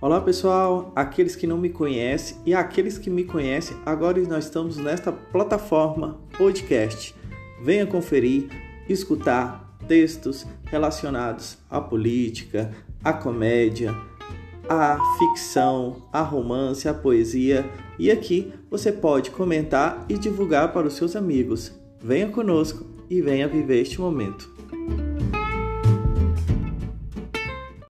Olá pessoal, aqueles que não me conhecem e aqueles que me conhecem, agora nós estamos nesta plataforma podcast. Venha conferir, escutar textos relacionados à política, à comédia, à ficção, à romance, à poesia e aqui você pode comentar e divulgar para os seus amigos. Venha conosco e venha viver este momento.